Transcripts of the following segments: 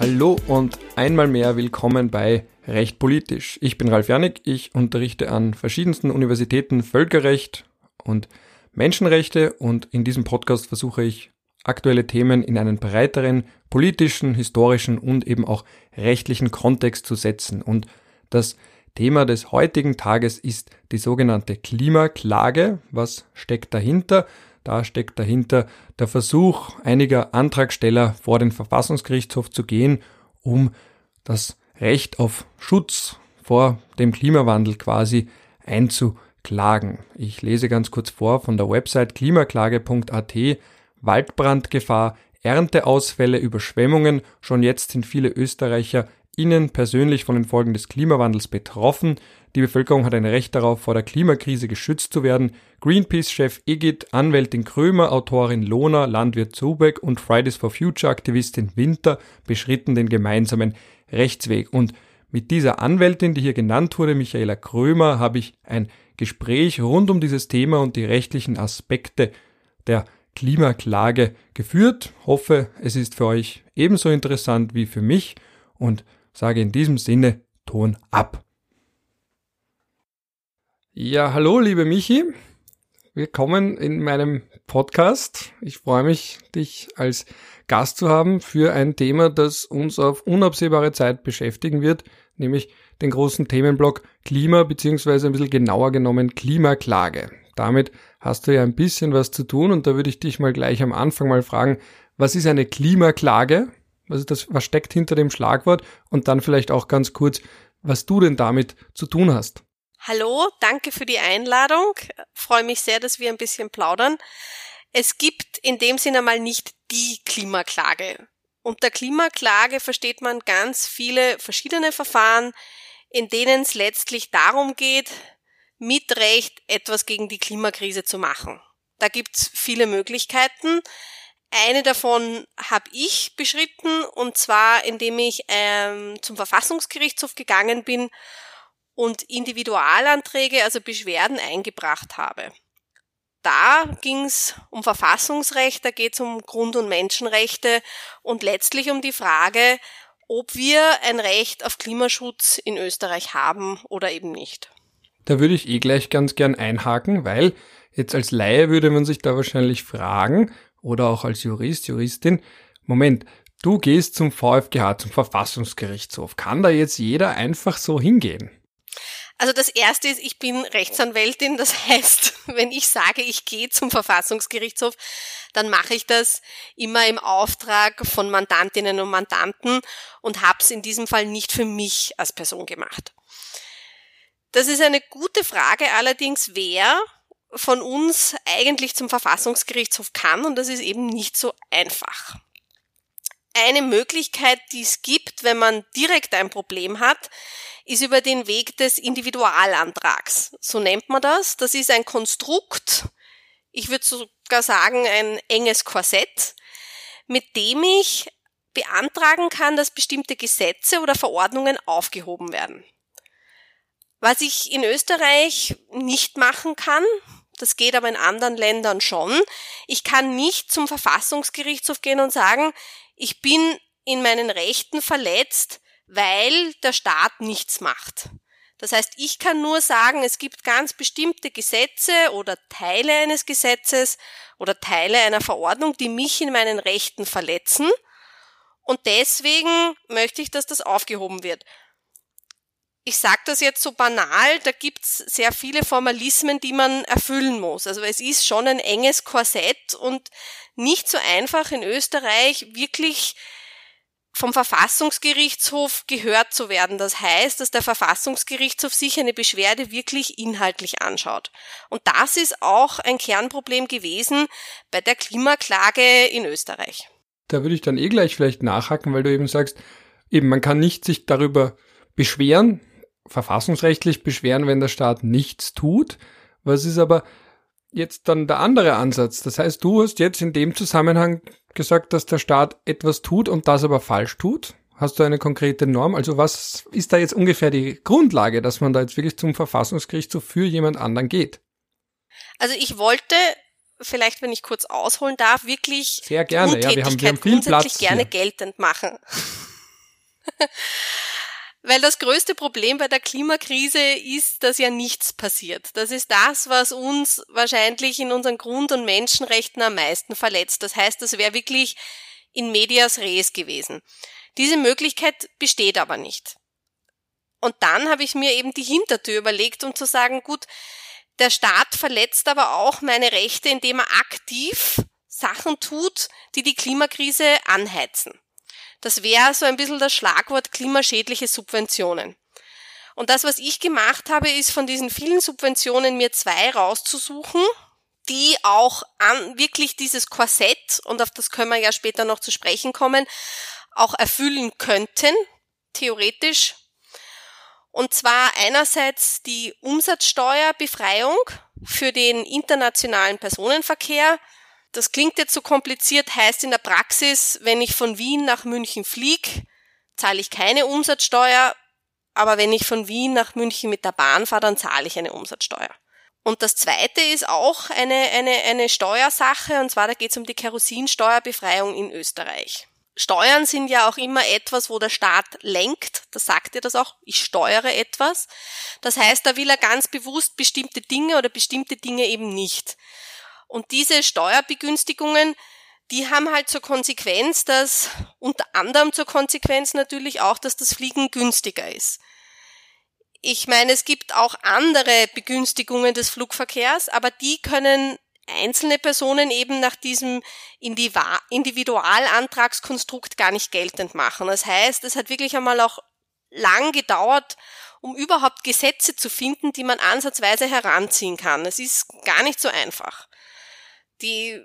Hallo und einmal mehr willkommen bei Recht politisch. Ich bin Ralf Janik, ich unterrichte an verschiedensten Universitäten Völkerrecht und Menschenrechte und in diesem Podcast versuche ich aktuelle Themen in einen breiteren politischen, historischen und eben auch rechtlichen Kontext zu setzen. Und das Thema des heutigen Tages ist die sogenannte Klimaklage. Was steckt dahinter? Da steckt dahinter der Versuch einiger Antragsteller vor den Verfassungsgerichtshof zu gehen, um das Recht auf Schutz vor dem Klimawandel quasi einzuklagen. Ich lese ganz kurz vor von der Website klimaklage.at Waldbrandgefahr, Ernteausfälle, Überschwemmungen. Schon jetzt sind viele Österreicher innen persönlich von den Folgen des Klimawandels betroffen. Die Bevölkerung hat ein Recht darauf, vor der Klimakrise geschützt zu werden. Greenpeace-Chef Egit, Anwältin Krömer, Autorin Lona, Landwirt Zubeck und Fridays for Future-Aktivistin Winter beschritten den gemeinsamen Rechtsweg. Und mit dieser Anwältin, die hier genannt wurde, Michaela Krömer, habe ich ein Gespräch rund um dieses Thema und die rechtlichen Aspekte der Klimaklage geführt. Hoffe, es ist für euch ebenso interessant wie für mich und sage in diesem Sinne Ton ab. Ja, hallo, liebe Michi. Willkommen in meinem Podcast. Ich freue mich, dich als Gast zu haben für ein Thema, das uns auf unabsehbare Zeit beschäftigen wird, nämlich den großen Themenblock Klima beziehungsweise ein bisschen genauer genommen Klimaklage. Damit hast du ja ein bisschen was zu tun und da würde ich dich mal gleich am Anfang mal fragen, was ist eine Klimaklage? Was ist das, was steckt hinter dem Schlagwort? Und dann vielleicht auch ganz kurz, was du denn damit zu tun hast. Hallo, danke für die Einladung. Freue mich sehr, dass wir ein bisschen plaudern. Es gibt in dem Sinne mal nicht die Klimaklage. Unter Klimaklage versteht man ganz viele verschiedene Verfahren, in denen es letztlich darum geht, mit Recht etwas gegen die Klimakrise zu machen. Da gibt's viele Möglichkeiten. Eine davon habe ich beschritten, und zwar indem ich ähm, zum Verfassungsgerichtshof gegangen bin und Individualanträge, also Beschwerden eingebracht habe. Da ging es um Verfassungsrecht, da geht es um Grund- und Menschenrechte und letztlich um die Frage, ob wir ein Recht auf Klimaschutz in Österreich haben oder eben nicht. Da würde ich eh gleich ganz gern einhaken, weil jetzt als Laie würde man sich da wahrscheinlich fragen, oder auch als Jurist, Juristin, Moment, du gehst zum VfGH, zum Verfassungsgerichtshof. Kann da jetzt jeder einfach so hingehen? Also das erste ist, ich bin Rechtsanwältin. Das heißt, wenn ich sage, ich gehe zum Verfassungsgerichtshof, dann mache ich das immer im Auftrag von Mandantinnen und Mandanten und habe es in diesem Fall nicht für mich als Person gemacht. Das ist eine gute Frage allerdings, wer von uns eigentlich zum Verfassungsgerichtshof kann und das ist eben nicht so einfach. Eine Möglichkeit, die es gibt, wenn man direkt ein Problem hat, ist über den Weg des Individualantrags. So nennt man das. Das ist ein Konstrukt, ich würde sogar sagen ein enges Korsett, mit dem ich beantragen kann, dass bestimmte Gesetze oder Verordnungen aufgehoben werden. Was ich in Österreich nicht machen kann, das geht aber in anderen Ländern schon, ich kann nicht zum Verfassungsgerichtshof gehen und sagen, ich bin in meinen Rechten verletzt, weil der Staat nichts macht. Das heißt, ich kann nur sagen, es gibt ganz bestimmte Gesetze oder Teile eines Gesetzes oder Teile einer Verordnung, die mich in meinen Rechten verletzen. Und deswegen möchte ich, dass das aufgehoben wird ich sage das jetzt so banal, da gibt's sehr viele Formalismen, die man erfüllen muss. Also es ist schon ein enges Korsett und nicht so einfach in Österreich wirklich vom Verfassungsgerichtshof gehört zu werden. Das heißt, dass der Verfassungsgerichtshof sich eine Beschwerde wirklich inhaltlich anschaut. Und das ist auch ein Kernproblem gewesen bei der Klimaklage in Österreich. Da würde ich dann eh gleich vielleicht nachhaken, weil du eben sagst, eben man kann nicht sich darüber beschweren, verfassungsrechtlich beschweren, wenn der Staat nichts tut. Was ist aber jetzt dann der andere Ansatz? Das heißt, du hast jetzt in dem Zusammenhang gesagt, dass der Staat etwas tut und das aber falsch tut. Hast du eine konkrete Norm? Also was ist da jetzt ungefähr die Grundlage, dass man da jetzt wirklich zum Verfassungsgerichtshof für jemand anderen geht? Also ich wollte vielleicht, wenn ich kurz ausholen darf, wirklich sehr gerne. Ja, wir haben, wir haben viel Platz gerne hier. geltend machen. Weil das größte Problem bei der Klimakrise ist, dass ja nichts passiert. Das ist das, was uns wahrscheinlich in unseren Grund- und Menschenrechten am meisten verletzt. Das heißt, das wäre wirklich in medias res gewesen. Diese Möglichkeit besteht aber nicht. Und dann habe ich mir eben die Hintertür überlegt, um zu sagen, gut, der Staat verletzt aber auch meine Rechte, indem er aktiv Sachen tut, die die Klimakrise anheizen. Das wäre so ein bisschen das Schlagwort klimaschädliche Subventionen. Und das, was ich gemacht habe, ist von diesen vielen Subventionen mir zwei rauszusuchen, die auch an wirklich dieses Korsett, und auf das können wir ja später noch zu sprechen kommen, auch erfüllen könnten, theoretisch. Und zwar einerseits die Umsatzsteuerbefreiung für den internationalen Personenverkehr, das klingt jetzt so kompliziert, heißt in der Praxis, wenn ich von Wien nach München fliege, zahle ich keine Umsatzsteuer, aber wenn ich von Wien nach München mit der Bahn fahre, dann zahle ich eine Umsatzsteuer. Und das zweite ist auch eine, eine, eine Steuersache, und zwar da geht es um die Kerosinsteuerbefreiung in Österreich. Steuern sind ja auch immer etwas, wo der Staat lenkt. Da sagt er das auch. Ich steuere etwas. Das heißt, da will er ganz bewusst bestimmte Dinge oder bestimmte Dinge eben nicht. Und diese Steuerbegünstigungen, die haben halt zur Konsequenz, dass unter anderem zur Konsequenz natürlich auch, dass das Fliegen günstiger ist. Ich meine, es gibt auch andere Begünstigungen des Flugverkehrs, aber die können einzelne Personen eben nach diesem Individualantragskonstrukt gar nicht geltend machen. Das heißt, es hat wirklich einmal auch lang gedauert, um überhaupt Gesetze zu finden, die man ansatzweise heranziehen kann. Es ist gar nicht so einfach die,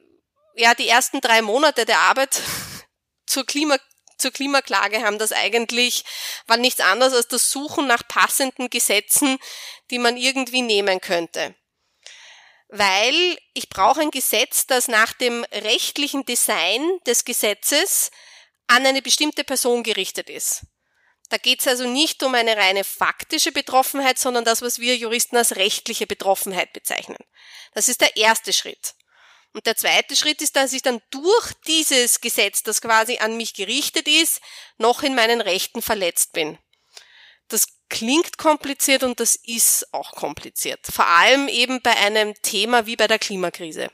ja, die ersten drei Monate der Arbeit zur Klima zur Klimaklage haben das eigentlich, war nichts anderes als das Suchen nach passenden Gesetzen, die man irgendwie nehmen könnte. Weil ich brauche ein Gesetz, das nach dem rechtlichen Design des Gesetzes an eine bestimmte Person gerichtet ist. Da geht es also nicht um eine reine faktische Betroffenheit, sondern das, was wir Juristen als rechtliche Betroffenheit bezeichnen. Das ist der erste Schritt. Und der zweite Schritt ist, dass ich dann durch dieses Gesetz, das quasi an mich gerichtet ist, noch in meinen Rechten verletzt bin. Das klingt kompliziert und das ist auch kompliziert. Vor allem eben bei einem Thema wie bei der Klimakrise.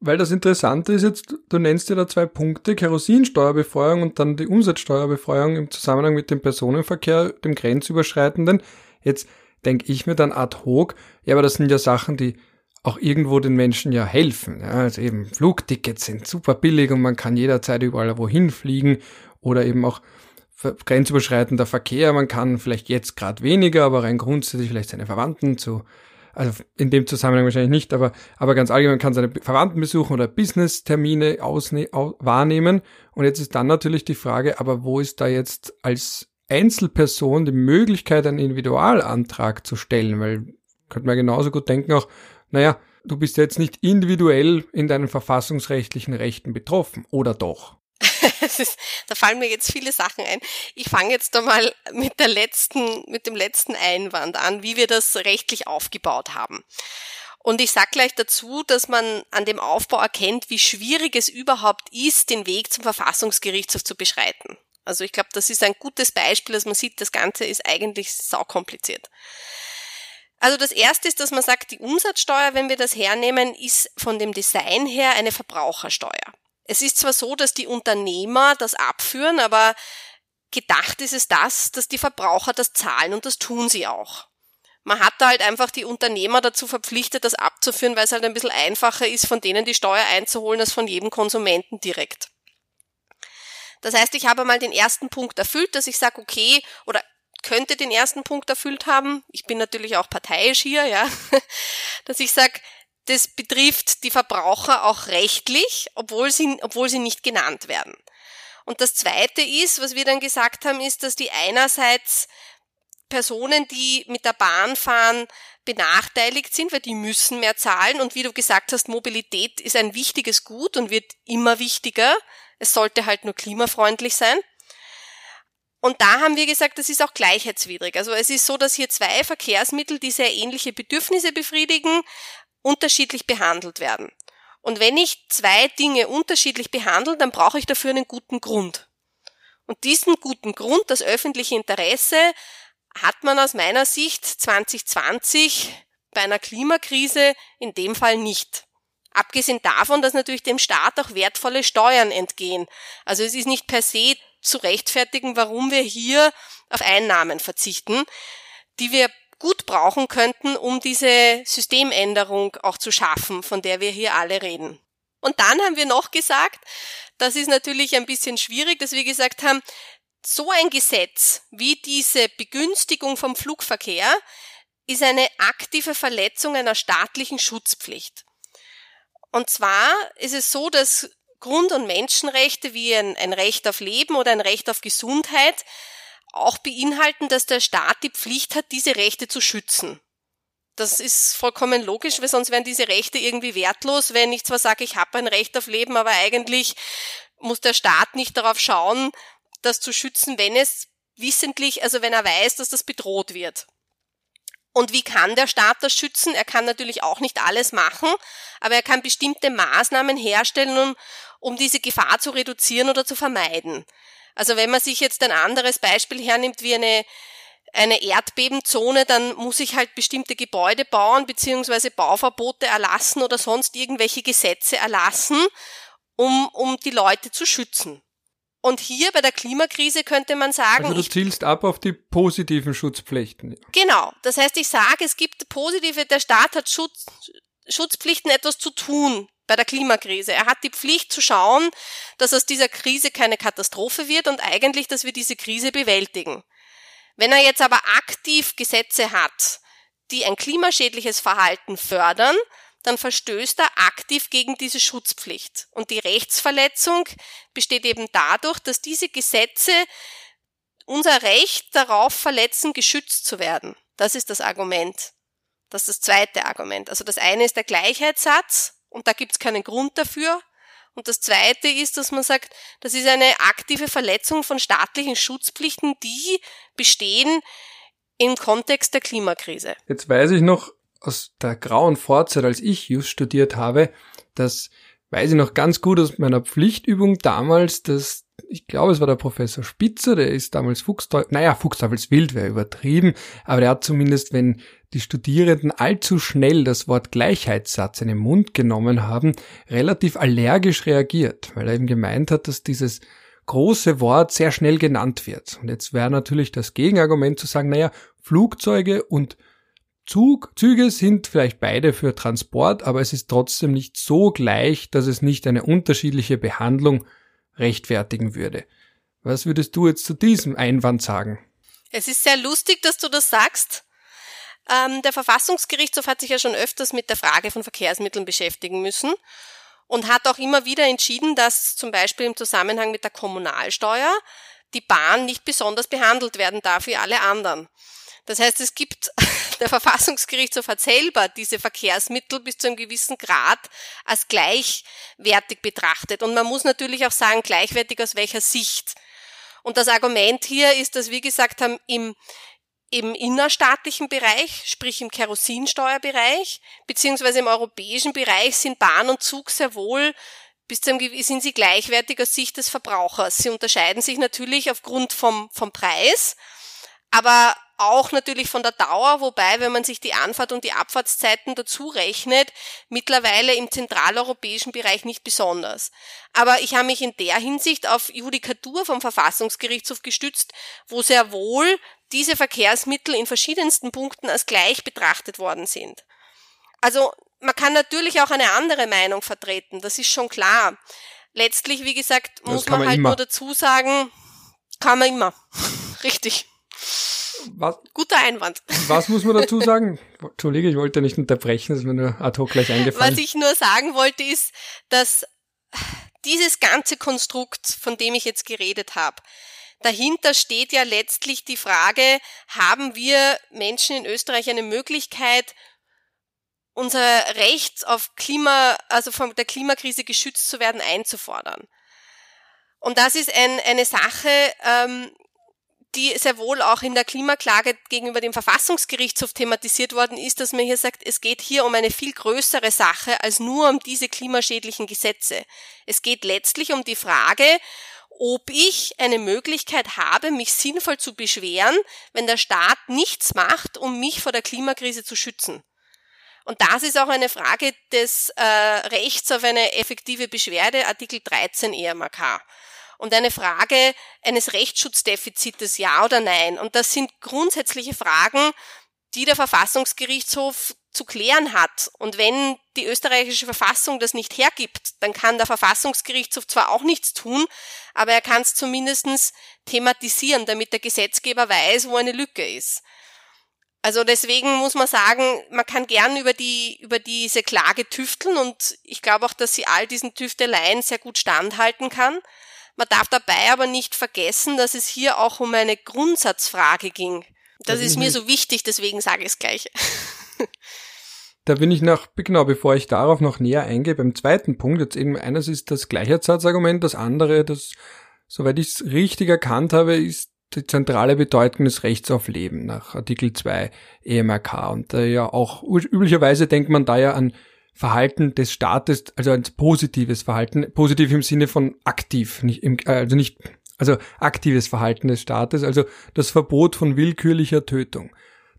Weil das Interessante ist jetzt, du nennst ja da zwei Punkte, Kerosinsteuerbefeuerung und dann die Umsatzsteuerbefeuerung im Zusammenhang mit dem Personenverkehr, dem grenzüberschreitenden. Jetzt denke ich mir dann ad hoc, ja, aber das sind ja Sachen, die auch irgendwo den Menschen ja helfen. Ja, also eben Flugtickets sind super billig und man kann jederzeit überall wohin fliegen oder eben auch grenzüberschreitender Verkehr. Man kann vielleicht jetzt gerade weniger, aber rein grundsätzlich vielleicht seine Verwandten zu, also in dem Zusammenhang wahrscheinlich nicht, aber, aber ganz allgemein kann seine Verwandten besuchen oder Business-Termine wahrnehmen. Und jetzt ist dann natürlich die Frage, aber wo ist da jetzt als Einzelperson die Möglichkeit, einen Individualantrag zu stellen? Weil könnte man genauso gut denken auch, naja, du bist jetzt nicht individuell in deinen verfassungsrechtlichen Rechten betroffen, oder doch? ist, da fallen mir jetzt viele Sachen ein. Ich fange jetzt einmal mit der letzten, mit dem letzten Einwand an, wie wir das rechtlich aufgebaut haben. Und ich sage gleich dazu, dass man an dem Aufbau erkennt, wie schwierig es überhaupt ist, den Weg zum Verfassungsgerichtshof zu beschreiten. Also ich glaube, das ist ein gutes Beispiel, dass man sieht, das Ganze ist eigentlich saukompliziert. Also das erste ist, dass man sagt, die Umsatzsteuer, wenn wir das hernehmen, ist von dem Design her eine Verbrauchersteuer. Es ist zwar so, dass die Unternehmer das abführen, aber gedacht ist es das, dass die Verbraucher das zahlen und das tun sie auch. Man hat da halt einfach die Unternehmer dazu verpflichtet, das abzuführen, weil es halt ein bisschen einfacher ist, von denen die Steuer einzuholen, als von jedem Konsumenten direkt. Das heißt, ich habe mal den ersten Punkt erfüllt, dass ich sage, okay, oder könnte den ersten Punkt erfüllt haben. Ich bin natürlich auch parteiisch hier, ja, dass ich sage, das betrifft die Verbraucher auch rechtlich, obwohl sie, obwohl sie nicht genannt werden. Und das Zweite ist, was wir dann gesagt haben, ist, dass die einerseits Personen, die mit der Bahn fahren, benachteiligt sind, weil die müssen mehr zahlen. Und wie du gesagt hast, Mobilität ist ein wichtiges Gut und wird immer wichtiger. Es sollte halt nur klimafreundlich sein. Und da haben wir gesagt, das ist auch gleichheitswidrig. Also es ist so, dass hier zwei Verkehrsmittel, die sehr ähnliche Bedürfnisse befriedigen, unterschiedlich behandelt werden. Und wenn ich zwei Dinge unterschiedlich behandle, dann brauche ich dafür einen guten Grund. Und diesen guten Grund, das öffentliche Interesse, hat man aus meiner Sicht 2020 bei einer Klimakrise in dem Fall nicht. Abgesehen davon, dass natürlich dem Staat auch wertvolle Steuern entgehen. Also es ist nicht per se zu rechtfertigen, warum wir hier auf Einnahmen verzichten, die wir gut brauchen könnten, um diese Systemänderung auch zu schaffen, von der wir hier alle reden. Und dann haben wir noch gesagt, das ist natürlich ein bisschen schwierig, dass wir gesagt haben, so ein Gesetz wie diese Begünstigung vom Flugverkehr ist eine aktive Verletzung einer staatlichen Schutzpflicht. Und zwar ist es so, dass Grund- und Menschenrechte wie ein, ein Recht auf Leben oder ein Recht auf Gesundheit auch beinhalten, dass der Staat die Pflicht hat, diese Rechte zu schützen. Das ist vollkommen logisch, weil sonst wären diese Rechte irgendwie wertlos, wenn ich zwar sage, ich habe ein Recht auf Leben, aber eigentlich muss der Staat nicht darauf schauen, das zu schützen, wenn es wissentlich, also wenn er weiß, dass das bedroht wird. Und wie kann der Staat das schützen? Er kann natürlich auch nicht alles machen, aber er kann bestimmte Maßnahmen herstellen, um, um diese Gefahr zu reduzieren oder zu vermeiden. Also wenn man sich jetzt ein anderes Beispiel hernimmt wie eine, eine Erdbebenzone, dann muss ich halt bestimmte Gebäude bauen, beziehungsweise Bauverbote erlassen oder sonst irgendwelche Gesetze erlassen, um, um die Leute zu schützen. Und hier bei der Klimakrise könnte man sagen. Also du zielst ab auf die positiven Schutzpflichten. Genau. Das heißt, ich sage, es gibt positive, der Staat hat Schutz, Schutzpflichten etwas zu tun bei der Klimakrise. Er hat die Pflicht zu schauen, dass aus dieser Krise keine Katastrophe wird und eigentlich, dass wir diese Krise bewältigen. Wenn er jetzt aber aktiv Gesetze hat, die ein klimaschädliches Verhalten fördern, dann verstößt er aktiv gegen diese Schutzpflicht. Und die Rechtsverletzung besteht eben dadurch, dass diese Gesetze unser Recht darauf verletzen, geschützt zu werden. Das ist das Argument. Das ist das zweite Argument. Also das eine ist der Gleichheitssatz und da gibt es keinen Grund dafür. Und das zweite ist, dass man sagt, das ist eine aktive Verletzung von staatlichen Schutzpflichten, die bestehen im Kontext der Klimakrise. Jetzt weiß ich noch, aus der grauen Vorzeit, als ich Just studiert habe, das weiß ich noch ganz gut aus meiner Pflichtübung damals, dass ich glaube, es war der Professor Spitzer, der ist damals Fuchsteufel, naja, Fuchsteufelswild wäre übertrieben, aber der hat zumindest, wenn die Studierenden allzu schnell das Wort Gleichheitssatz in den Mund genommen haben, relativ allergisch reagiert, weil er eben gemeint hat, dass dieses große Wort sehr schnell genannt wird. Und jetzt wäre natürlich das Gegenargument zu sagen, naja, Flugzeuge und Zug, Züge sind vielleicht beide für Transport, aber es ist trotzdem nicht so gleich, dass es nicht eine unterschiedliche Behandlung rechtfertigen würde. Was würdest du jetzt zu diesem Einwand sagen? Es ist sehr lustig, dass du das sagst. Ähm, der Verfassungsgerichtshof hat sich ja schon öfters mit der Frage von Verkehrsmitteln beschäftigen müssen und hat auch immer wieder entschieden, dass zum Beispiel im Zusammenhang mit der Kommunalsteuer die Bahn nicht besonders behandelt werden darf wie alle anderen. Das heißt, es gibt, der Verfassungsgerichtshof hat selber diese Verkehrsmittel bis zu einem gewissen Grad als gleichwertig betrachtet. Und man muss natürlich auch sagen, gleichwertig aus welcher Sicht. Und das Argument hier ist, dass wir gesagt haben, im, im innerstaatlichen Bereich, sprich im Kerosinsteuerbereich, beziehungsweise im europäischen Bereich sind Bahn und Zug sehr wohl bis zum, sind sie gleichwertig aus Sicht des Verbrauchers. Sie unterscheiden sich natürlich aufgrund vom, vom Preis, aber auch natürlich von der Dauer, wobei, wenn man sich die Anfahrt und die Abfahrtszeiten dazu rechnet, mittlerweile im zentraleuropäischen Bereich nicht besonders. Aber ich habe mich in der Hinsicht auf Judikatur vom Verfassungsgerichtshof gestützt, wo sehr wohl diese Verkehrsmittel in verschiedensten Punkten als gleich betrachtet worden sind. Also man kann natürlich auch eine andere Meinung vertreten, das ist schon klar. Letztlich, wie gesagt, muss man, man halt immer. nur dazu sagen, kann man immer. Richtig. Was, Guter Einwand. Was muss man dazu sagen? Entschuldige, ich wollte nicht unterbrechen, das ist mir nur ad hoc gleich eingefallen. Was ich nur sagen wollte ist, dass dieses ganze Konstrukt, von dem ich jetzt geredet habe, dahinter steht ja letztlich die Frage, haben wir Menschen in Österreich eine Möglichkeit, unser Recht auf Klima, also von der Klimakrise geschützt zu werden, einzufordern. Und das ist ein, eine Sache, ähm, die sehr wohl auch in der Klimaklage gegenüber dem Verfassungsgerichtshof thematisiert worden ist, dass man hier sagt, es geht hier um eine viel größere Sache als nur um diese klimaschädlichen Gesetze. Es geht letztlich um die Frage, ob ich eine Möglichkeit habe, mich sinnvoll zu beschweren, wenn der Staat nichts macht, um mich vor der Klimakrise zu schützen. Und das ist auch eine Frage des äh, Rechts auf eine effektive Beschwerde, Artikel 13 EMAK. Und eine Frage eines Rechtsschutzdefizites, ja oder nein. Und das sind grundsätzliche Fragen, die der Verfassungsgerichtshof zu klären hat. Und wenn die österreichische Verfassung das nicht hergibt, dann kann der Verfassungsgerichtshof zwar auch nichts tun, aber er kann es zumindest thematisieren, damit der Gesetzgeber weiß, wo eine Lücke ist. Also deswegen muss man sagen, man kann gern über die, über diese Klage tüfteln und ich glaube auch, dass sie all diesen Tüfteleien sehr gut standhalten kann. Man darf dabei aber nicht vergessen, dass es hier auch um eine Grundsatzfrage ging. Das, das ist mir so wichtig, deswegen sage ich es gleich. Da bin ich noch, genau, bevor ich darauf noch näher eingehe, beim zweiten Punkt, jetzt eben eines ist das Gleichheitssatzargument, das andere, das, soweit ich es richtig erkannt habe, ist die zentrale Bedeutung des Rechts auf Leben nach Artikel 2 EMRK. Und äh, ja auch üblicherweise denkt man da ja an Verhalten des Staates, also ein positives Verhalten, positiv im Sinne von aktiv, nicht im, äh, also nicht, also aktives Verhalten des Staates, also das Verbot von willkürlicher Tötung.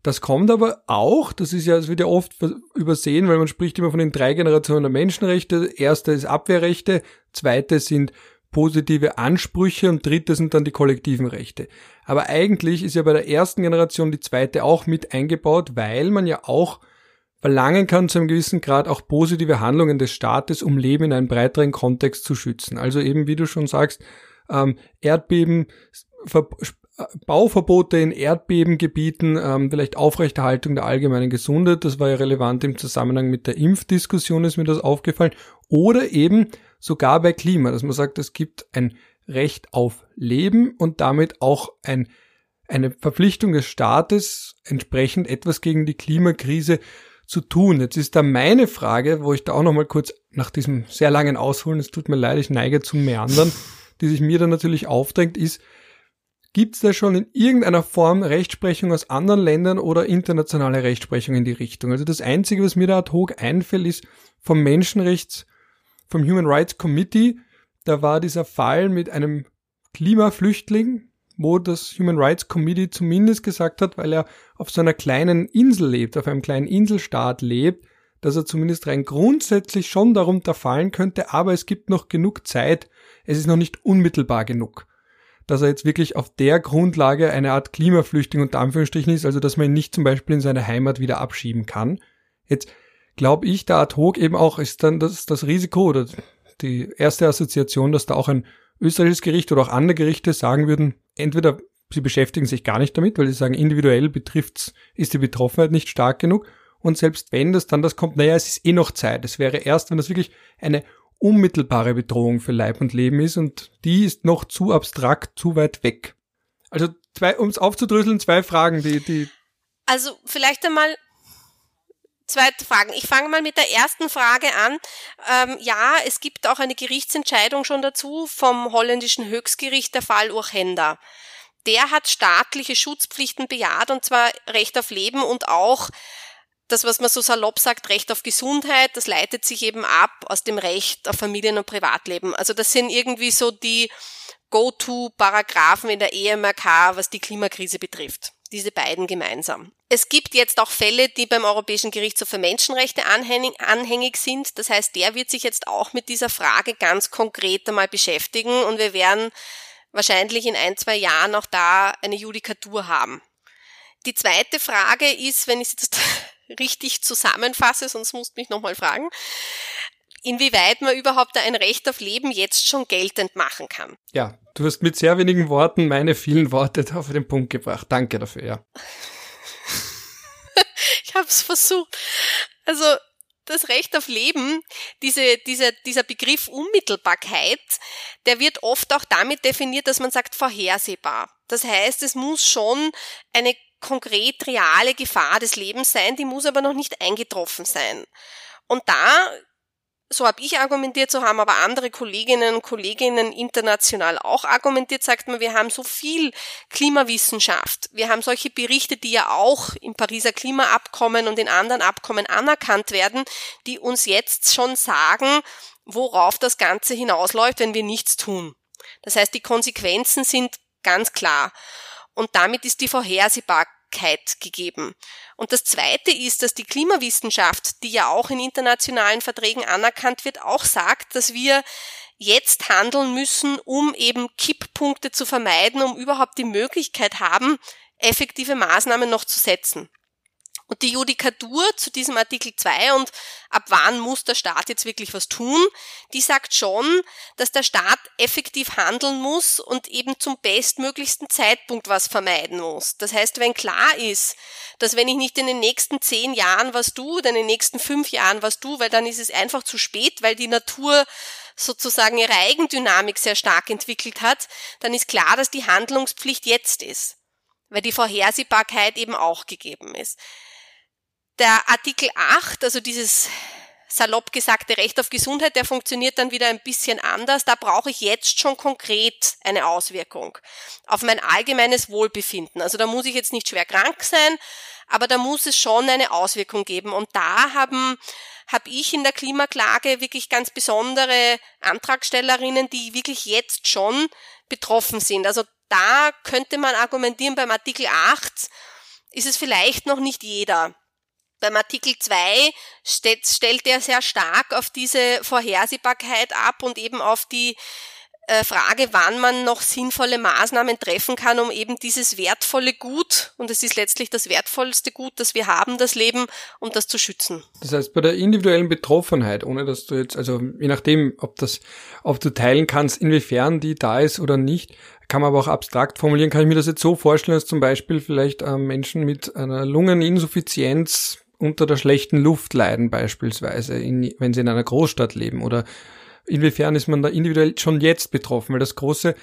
Das kommt aber auch, das ist ja, das wird ja oft übersehen, weil man spricht immer von den drei Generationen der Menschenrechte. Erste ist Abwehrrechte, zweite sind positive Ansprüche und dritte sind dann die kollektiven Rechte. Aber eigentlich ist ja bei der ersten Generation die zweite auch mit eingebaut, weil man ja auch verlangen kann zu einem gewissen Grad auch positive Handlungen des Staates, um Leben in einem breiteren Kontext zu schützen. Also eben, wie du schon sagst, ähm, Erdbeben, Bauverbote in Erdbebengebieten, ähm, vielleicht Aufrechterhaltung der allgemeinen Gesundheit, das war ja relevant im Zusammenhang mit der Impfdiskussion, ist mir das aufgefallen, oder eben sogar bei Klima, dass man sagt, es gibt ein Recht auf Leben und damit auch ein, eine Verpflichtung des Staates, entsprechend etwas gegen die Klimakrise zu tun. Jetzt ist da meine Frage, wo ich da auch nochmal kurz nach diesem sehr langen Ausholen, es tut mir leid, ich neige zum Meandern, die sich mir dann natürlich aufdrängt, ist, Gibt es da schon in irgendeiner Form Rechtsprechung aus anderen Ländern oder internationale Rechtsprechung in die Richtung? Also das Einzige, was mir da ad hoc einfällt, ist vom Menschenrechts, vom Human Rights Committee. Da war dieser Fall mit einem Klimaflüchtling, wo das Human Rights Committee zumindest gesagt hat, weil er auf so einer kleinen Insel lebt, auf einem kleinen Inselstaat lebt, dass er zumindest rein grundsätzlich schon darunter fallen könnte, aber es gibt noch genug Zeit, es ist noch nicht unmittelbar genug dass er jetzt wirklich auf der Grundlage eine Art Klimaflüchtling unter Anführungsstrichen ist, also dass man ihn nicht zum Beispiel in seine Heimat wieder abschieben kann. Jetzt glaube ich, da ad hoc eben auch ist dann das, das Risiko oder die erste Assoziation, dass da auch ein österreichisches Gericht oder auch andere Gerichte sagen würden, entweder sie beschäftigen sich gar nicht damit, weil sie sagen, individuell betrifft's, ist die Betroffenheit nicht stark genug. Und selbst wenn das dann das kommt, naja, es ist eh noch Zeit. Es wäre erst, wenn das wirklich eine unmittelbare Bedrohung für Leib und Leben ist und die ist noch zu abstrakt, zu weit weg. Also um es aufzudröseln, zwei Fragen, die, die. Also vielleicht einmal zwei Fragen. Ich fange mal mit der ersten Frage an. Ähm, ja, es gibt auch eine Gerichtsentscheidung schon dazu vom holländischen Höchstgericht, der Fall Urchenda. Der hat staatliche Schutzpflichten bejaht und zwar Recht auf Leben und auch das, was man so salopp sagt, Recht auf Gesundheit, das leitet sich eben ab aus dem Recht auf Familien- und Privatleben. Also das sind irgendwie so die Go-to-Paragraphen in der EMRK, was die Klimakrise betrifft. Diese beiden gemeinsam. Es gibt jetzt auch Fälle, die beim Europäischen Gerichtshof für Menschenrechte anhängig sind. Das heißt, der wird sich jetzt auch mit dieser Frage ganz konkret einmal beschäftigen und wir werden wahrscheinlich in ein, zwei Jahren auch da eine Judikatur haben. Die zweite Frage ist, wenn ich sie richtig zusammenfasse, sonst musst du mich nochmal fragen, inwieweit man überhaupt ein Recht auf Leben jetzt schon geltend machen kann. Ja, du hast mit sehr wenigen Worten meine vielen Worte auf den Punkt gebracht. Danke dafür, ja. ich habe es versucht. Also das Recht auf Leben, diese, diese, dieser Begriff Unmittelbarkeit, der wird oft auch damit definiert, dass man sagt vorhersehbar. Das heißt, es muss schon eine konkret reale Gefahr des Lebens sein, die muss aber noch nicht eingetroffen sein. Und da, so habe ich argumentiert, so haben aber andere Kolleginnen und Kolleginnen international auch argumentiert, sagt man, wir haben so viel Klimawissenschaft, wir haben solche Berichte, die ja auch im Pariser Klimaabkommen und in anderen Abkommen anerkannt werden, die uns jetzt schon sagen, worauf das Ganze hinausläuft, wenn wir nichts tun. Das heißt, die Konsequenzen sind ganz klar. Und damit ist die Vorhersehbarkeit gegeben. Und das Zweite ist, dass die Klimawissenschaft, die ja auch in internationalen Verträgen anerkannt wird, auch sagt, dass wir jetzt handeln müssen, um eben Kipppunkte zu vermeiden, um überhaupt die Möglichkeit haben, effektive Maßnahmen noch zu setzen. Und die Judikatur zu diesem Artikel 2 und ab wann muss der Staat jetzt wirklich was tun, die sagt schon, dass der Staat effektiv handeln muss und eben zum bestmöglichsten Zeitpunkt was vermeiden muss. Das heißt, wenn klar ist, dass wenn ich nicht in den nächsten zehn Jahren was tue in den nächsten fünf Jahren was tue, weil dann ist es einfach zu spät, weil die Natur sozusagen ihre Eigendynamik sehr stark entwickelt hat, dann ist klar, dass die Handlungspflicht jetzt ist, weil die Vorhersehbarkeit eben auch gegeben ist. Der Artikel 8, also dieses salopp gesagte Recht auf Gesundheit, der funktioniert dann wieder ein bisschen anders. Da brauche ich jetzt schon konkret eine Auswirkung auf mein allgemeines Wohlbefinden. Also da muss ich jetzt nicht schwer krank sein, aber da muss es schon eine Auswirkung geben. Und da haben habe ich in der Klimaklage wirklich ganz besondere Antragstellerinnen, die wirklich jetzt schon betroffen sind. Also da könnte man argumentieren, beim Artikel 8 ist es vielleicht noch nicht jeder. Beim Artikel 2 stellt, stellt er sehr stark auf diese Vorhersehbarkeit ab und eben auf die äh, Frage, wann man noch sinnvolle Maßnahmen treffen kann, um eben dieses wertvolle Gut, und es ist letztlich das wertvollste Gut, das wir haben, das Leben, um das zu schützen. Das heißt, bei der individuellen Betroffenheit, ohne dass du jetzt, also je nachdem, ob das, ob du teilen kannst, inwiefern die da ist oder nicht, kann man aber auch abstrakt formulieren, kann ich mir das jetzt so vorstellen, dass zum Beispiel vielleicht äh, Menschen mit einer Lungeninsuffizienz unter der schlechten Luft leiden beispielsweise, in, wenn sie in einer Großstadt leben? Oder inwiefern ist man da individuell schon jetzt betroffen? Weil das große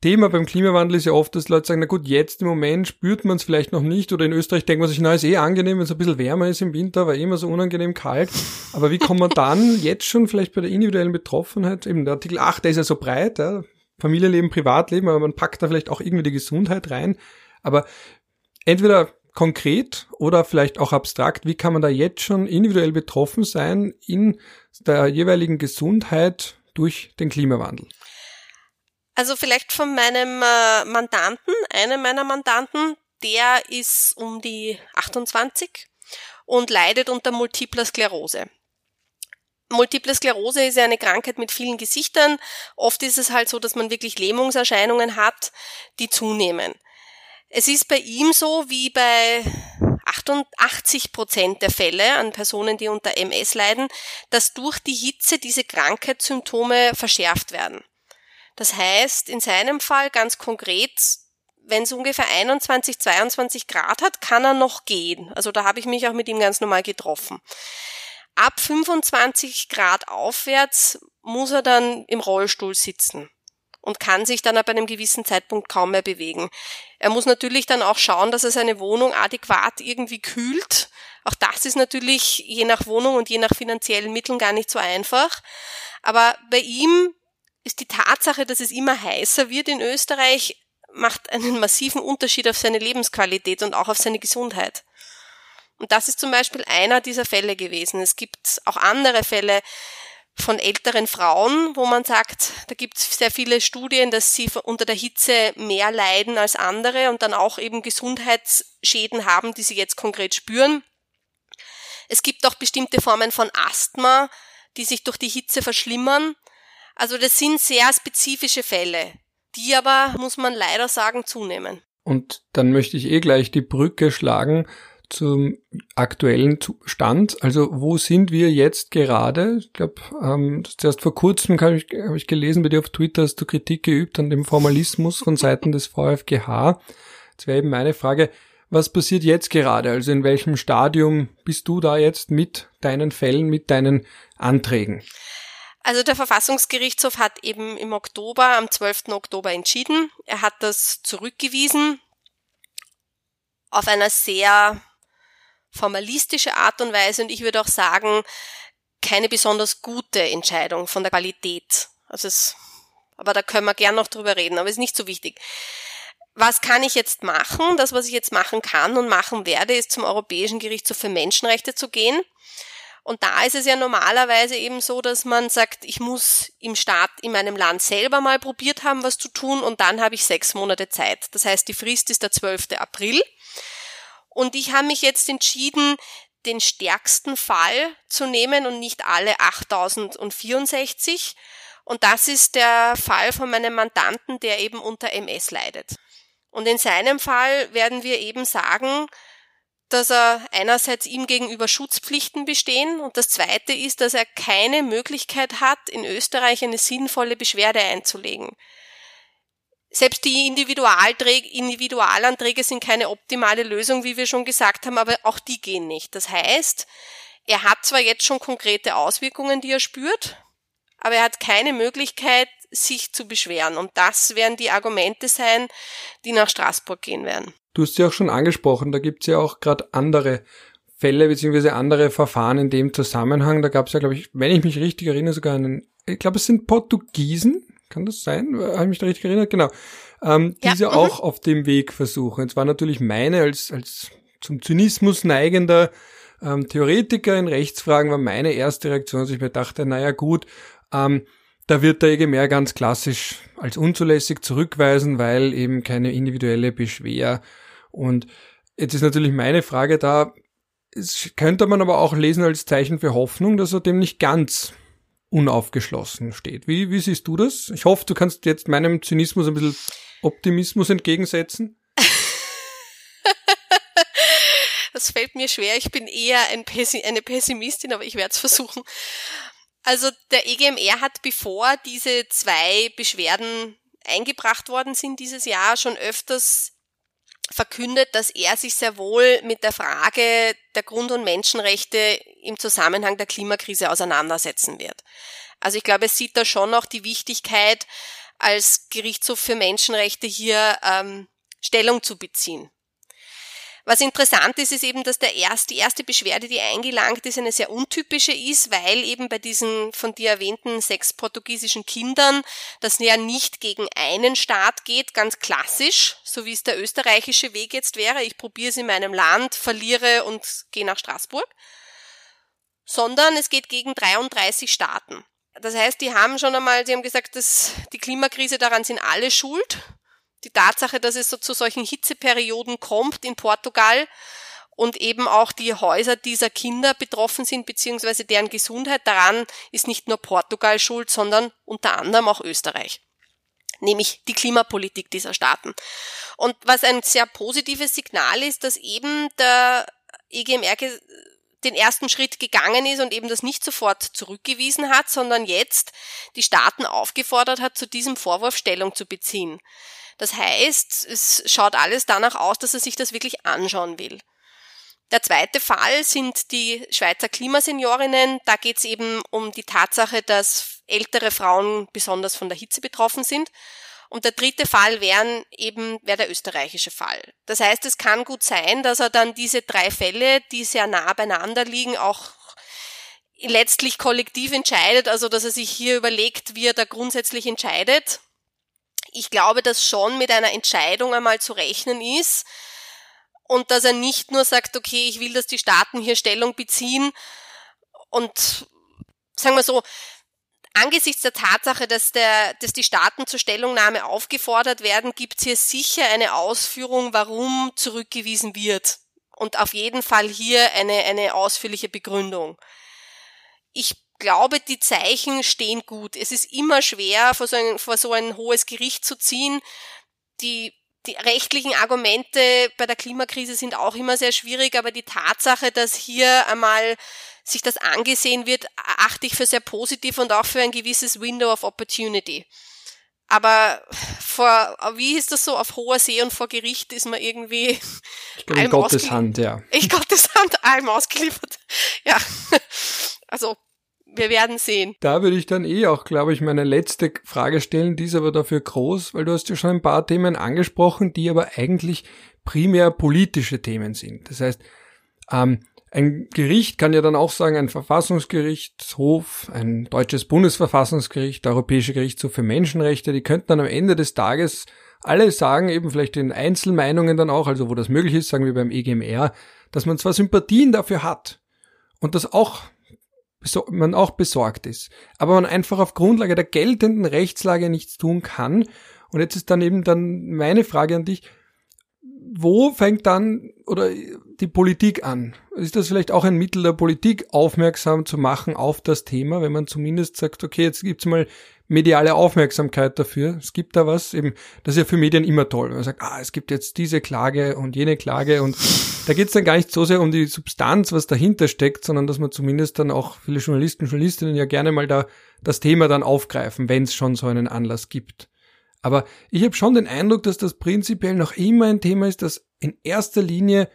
Thema beim Klimawandel ist ja oft, dass Leute sagen, na gut, jetzt im Moment spürt man es vielleicht noch nicht oder in Österreich denkt man sich, na, ist eh angenehm, wenn es ein bisschen wärmer ist im Winter, war eh immer so unangenehm kalt. Aber wie kommt man dann jetzt schon vielleicht bei der individuellen Betroffenheit, eben der Artikel 8, der ist ja so breit, ja, Familienleben, Privatleben, aber man packt da vielleicht auch irgendwie die Gesundheit rein. Aber entweder konkret oder vielleicht auch abstrakt, wie kann man da jetzt schon individuell betroffen sein in der jeweiligen Gesundheit durch den Klimawandel? Also vielleicht von meinem äh, Mandanten, einem meiner Mandanten, der ist um die 28 und leidet unter multipler Sklerose. Multiple Sklerose ist ja eine Krankheit mit vielen Gesichtern. Oft ist es halt so, dass man wirklich Lähmungserscheinungen hat, die zunehmen. Es ist bei ihm so wie bei 88 Prozent der Fälle an Personen, die unter MS leiden, dass durch die Hitze diese Krankheitssymptome verschärft werden. Das heißt, in seinem Fall ganz konkret, wenn es ungefähr 21, 22 Grad hat, kann er noch gehen. Also da habe ich mich auch mit ihm ganz normal getroffen. Ab 25 Grad aufwärts muss er dann im Rollstuhl sitzen und kann sich dann ab einem gewissen Zeitpunkt kaum mehr bewegen. Er muss natürlich dann auch schauen, dass er seine Wohnung adäquat irgendwie kühlt. Auch das ist natürlich je nach Wohnung und je nach finanziellen Mitteln gar nicht so einfach. Aber bei ihm ist die Tatsache, dass es immer heißer wird in Österreich, macht einen massiven Unterschied auf seine Lebensqualität und auch auf seine Gesundheit. Und das ist zum Beispiel einer dieser Fälle gewesen. Es gibt auch andere Fälle, von älteren Frauen, wo man sagt, da gibt es sehr viele Studien, dass sie unter der Hitze mehr leiden als andere und dann auch eben Gesundheitsschäden haben, die sie jetzt konkret spüren. Es gibt auch bestimmte Formen von Asthma, die sich durch die Hitze verschlimmern. Also das sind sehr spezifische Fälle, die aber, muss man leider sagen, zunehmen. Und dann möchte ich eh gleich die Brücke schlagen zum aktuellen Stand. Also wo sind wir jetzt gerade? Ich glaube, ähm, erst vor kurzem habe ich, hab ich gelesen bei dir auf Twitter, hast du Kritik geübt an dem Formalismus von Seiten des VfGH. Jetzt wäre eben meine Frage, was passiert jetzt gerade? Also in welchem Stadium bist du da jetzt mit deinen Fällen, mit deinen Anträgen? Also der Verfassungsgerichtshof hat eben im Oktober, am 12. Oktober entschieden. Er hat das zurückgewiesen auf einer sehr formalistische Art und Weise und ich würde auch sagen, keine besonders gute Entscheidung von der Qualität. Also es, aber da können wir gern noch drüber reden, aber ist nicht so wichtig. Was kann ich jetzt machen? Das, was ich jetzt machen kann und machen werde, ist zum Europäischen Gerichtshof für Menschenrechte zu gehen Und da ist es ja normalerweise eben so, dass man sagt, ich muss im Staat, in meinem Land selber mal probiert haben, was zu tun und dann habe ich sechs Monate Zeit. Das heißt, die Frist ist der 12. April. Und ich habe mich jetzt entschieden, den stärksten Fall zu nehmen und nicht alle 8064. Und das ist der Fall von meinem Mandanten, der eben unter MS leidet. Und in seinem Fall werden wir eben sagen, dass er einerseits ihm gegenüber Schutzpflichten bestehen und das zweite ist, dass er keine Möglichkeit hat, in Österreich eine sinnvolle Beschwerde einzulegen. Selbst die Individualanträge sind keine optimale Lösung, wie wir schon gesagt haben, aber auch die gehen nicht. Das heißt, er hat zwar jetzt schon konkrete Auswirkungen, die er spürt, aber er hat keine Möglichkeit, sich zu beschweren. Und das werden die Argumente sein, die nach Straßburg gehen werden. Du hast ja auch schon angesprochen, da gibt's ja auch gerade andere Fälle beziehungsweise andere Verfahren in dem Zusammenhang. Da gab's ja, glaube ich, wenn ich mich richtig erinnere, sogar einen, ich glaube, es sind Portugiesen, kann das sein? Habe ich mich da richtig erinnert? Genau. Ähm, ja. diese mhm. auch auf dem Weg versuchen. Jetzt war natürlich meine als, als zum Zynismus neigender ähm, Theoretiker in Rechtsfragen war meine erste Reaktion, dass ich mir dachte, naja gut, ähm, da wird der EGMR ganz klassisch als unzulässig zurückweisen, weil eben keine individuelle Beschwer. Und jetzt ist natürlich meine Frage da, es könnte man aber auch lesen als Zeichen für Hoffnung, dass er dem nicht ganz unaufgeschlossen steht. Wie, wie siehst du das? Ich hoffe, du kannst jetzt meinem Zynismus ein bisschen Optimismus entgegensetzen. Das fällt mir schwer. Ich bin eher ein Pessi eine Pessimistin, aber ich werde es versuchen. Also der EGMR hat, bevor diese zwei Beschwerden eingebracht worden sind dieses Jahr, schon öfters verkündet, dass er sich sehr wohl mit der Frage der Grund- und Menschenrechte im Zusammenhang der Klimakrise auseinandersetzen wird. Also ich glaube, es sieht da schon noch die Wichtigkeit, als Gerichtshof für Menschenrechte hier ähm, Stellung zu beziehen. Was interessant ist, ist eben, dass der erst, die erste Beschwerde, die eingelangt ist, eine sehr untypische ist, weil eben bei diesen von dir erwähnten sechs portugiesischen Kindern das ja nicht gegen einen Staat geht, ganz klassisch, so wie es der österreichische Weg jetzt wäre. Ich probiere es in meinem Land, verliere und gehe nach Straßburg. Sondern es geht gegen 33 Staaten. Das heißt, die haben schon einmal, sie haben gesagt, dass die Klimakrise daran sind alle schuld die Tatsache, dass es so zu solchen Hitzeperioden kommt in Portugal und eben auch die Häuser dieser Kinder betroffen sind, beziehungsweise deren Gesundheit daran ist nicht nur Portugal schuld, sondern unter anderem auch Österreich nämlich die Klimapolitik dieser Staaten. Und was ein sehr positives Signal ist, dass eben der EGMR den ersten Schritt gegangen ist und eben das nicht sofort zurückgewiesen hat, sondern jetzt die Staaten aufgefordert hat, zu diesem Vorwurf Stellung zu beziehen. Das heißt, es schaut alles danach aus, dass er sich das wirklich anschauen will. Der zweite Fall sind die Schweizer Klimaseniorinnen. Da geht es eben um die Tatsache, dass ältere Frauen besonders von der Hitze betroffen sind. Und der dritte Fall wären eben, wäre der österreichische Fall. Das heißt, es kann gut sein, dass er dann diese drei Fälle, die sehr nah beieinander liegen, auch letztlich kollektiv entscheidet, also dass er sich hier überlegt, wie er da grundsätzlich entscheidet ich glaube, dass schon mit einer Entscheidung einmal zu rechnen ist und dass er nicht nur sagt, okay, ich will, dass die Staaten hier Stellung beziehen und sagen wir so, angesichts der Tatsache, dass, der, dass die Staaten zur Stellungnahme aufgefordert werden, gibt es hier sicher eine Ausführung, warum zurückgewiesen wird. Und auf jeden Fall hier eine, eine ausführliche Begründung. Ich glaube, die Zeichen stehen gut. Es ist immer schwer, vor so ein, vor so ein hohes Gericht zu ziehen. Die, die rechtlichen Argumente bei der Klimakrise sind auch immer sehr schwierig, aber die Tatsache, dass hier einmal sich das angesehen wird, achte ich für sehr positiv und auch für ein gewisses Window of Opportunity. Aber vor, wie ist das so, auf hoher See und vor Gericht ist man irgendwie. In Gottes Hand, ja. Ich Gottes Hand, allem ausgeliefert. Ja. Also, wir werden sehen. Da würde ich dann eh auch, glaube ich, meine letzte Frage stellen, die ist aber dafür groß, weil du hast ja schon ein paar Themen angesprochen, die aber eigentlich primär politische Themen sind. Das heißt, ähm, ein Gericht kann ja dann auch sagen, ein Verfassungsgerichtshof, ein deutsches Bundesverfassungsgericht, der Europäische Gerichtshof für Menschenrechte, die könnten dann am Ende des Tages alle sagen, eben vielleicht in Einzelmeinungen dann auch, also wo das möglich ist, sagen wir beim EGMR, dass man zwar Sympathien dafür hat und das auch man auch besorgt ist, aber man einfach auf Grundlage der geltenden Rechtslage nichts tun kann. Und jetzt ist dann eben dann meine Frage an dich, wo fängt dann oder die Politik an? Ist das vielleicht auch ein Mittel der Politik, aufmerksam zu machen auf das Thema, wenn man zumindest sagt, okay, jetzt gibt's mal mediale Aufmerksamkeit dafür. Es gibt da was, eben, das ist ja für Medien immer toll. Man sagt, ah, es gibt jetzt diese Klage und jene Klage und da geht's dann gar nicht so sehr um die Substanz, was dahinter steckt, sondern dass man zumindest dann auch viele Journalisten, Journalistinnen ja gerne mal da das Thema dann aufgreifen, wenn es schon so einen Anlass gibt. Aber ich habe schon den Eindruck, dass das prinzipiell noch immer ein Thema ist, das in erster Linie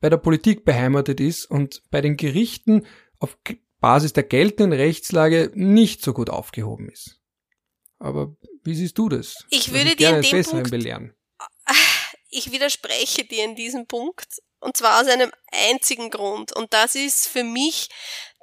bei der Politik beheimatet ist und bei den Gerichten auf Basis der geltenden Rechtslage nicht so gut aufgehoben ist. Aber wie siehst du das? Ich würde dir in dem Punkt, belehren. Ich widerspreche dir in diesem Punkt und zwar aus einem einzigen Grund und das ist für mich,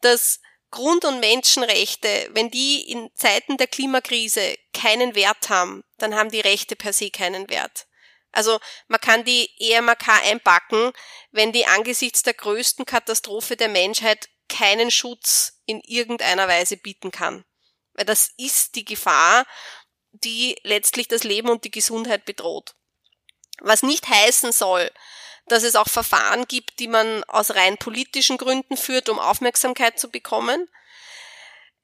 dass Grund- und Menschenrechte, wenn die in Zeiten der Klimakrise keinen Wert haben, dann haben die Rechte per se keinen Wert. Also man kann die EMAK einpacken, wenn die angesichts der größten Katastrophe der Menschheit keinen Schutz in irgendeiner Weise bieten kann. Weil das ist die Gefahr, die letztlich das Leben und die Gesundheit bedroht. Was nicht heißen soll, dass es auch Verfahren gibt, die man aus rein politischen Gründen führt, um Aufmerksamkeit zu bekommen.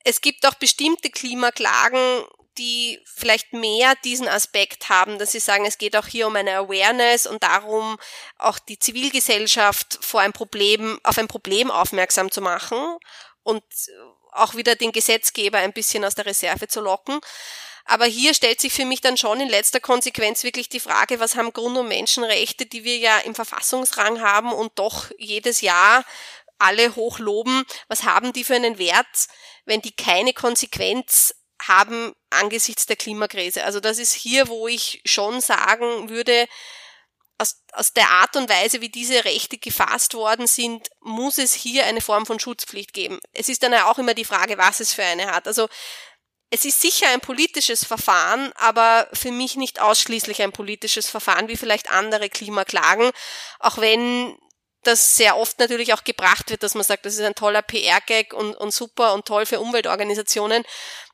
Es gibt auch bestimmte Klimaklagen, die vielleicht mehr diesen Aspekt haben, dass sie sagen, es geht auch hier um eine Awareness und darum, auch die Zivilgesellschaft vor ein Problem, auf ein Problem aufmerksam zu machen und auch wieder den Gesetzgeber ein bisschen aus der Reserve zu locken. Aber hier stellt sich für mich dann schon in letzter Konsequenz wirklich die Frage, was haben Grund- und Menschenrechte, die wir ja im Verfassungsrang haben und doch jedes Jahr alle hochloben, was haben die für einen Wert, wenn die keine Konsequenz haben angesichts der Klimakrise? Also das ist hier, wo ich schon sagen würde, aus, aus der Art und Weise, wie diese Rechte gefasst worden sind, muss es hier eine Form von Schutzpflicht geben. Es ist dann ja auch immer die Frage, was es für eine hat. Also es ist sicher ein politisches Verfahren, aber für mich nicht ausschließlich ein politisches Verfahren, wie vielleicht andere Klimaklagen, auch wenn das sehr oft natürlich auch gebracht wird, dass man sagt, das ist ein toller PR-Gag und, und super und toll für Umweltorganisationen.